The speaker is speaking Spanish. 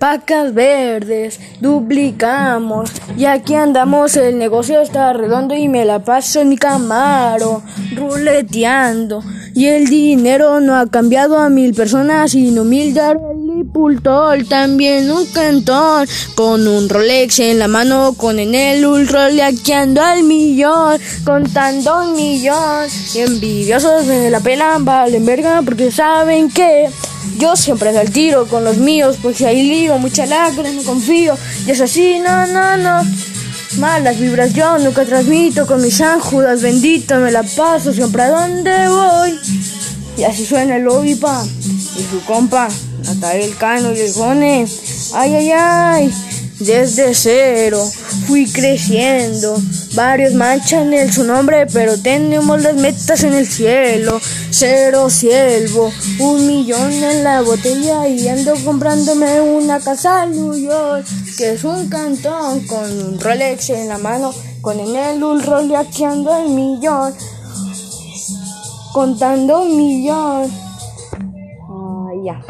Pacas verdes, duplicamos. Y aquí andamos, el negocio está redondo y me la paso en mi camaro, ruleteando. Y el dinero no ha cambiado a mil personas, sino mil y pultol. También un cantón, con un Rolex en la mano, con en el ultra roleaqueando al millón, contando un millón. Y envidiosos me la pelan, valen verga, porque saben que. Yo siempre al tiro con los míos, porque ahí lío, mucha lágrima, no confío. Y es así, no, no, no. Malas vibras yo nunca transmito con mis ánjudas, bendito, me la paso siempre a donde voy. Y así suena el pa y su compa, el Cano y Jone. Ay, ay, ay, desde cero fui creciendo. Varios manchan el su nombre, pero tenemos las metas en el cielo. Cero siervo, un millón en la botella y ando comprándome una casa en York, que es un cantón con un Rolex en la mano, con en el un ando el millón, contando un millón. Ah, ya.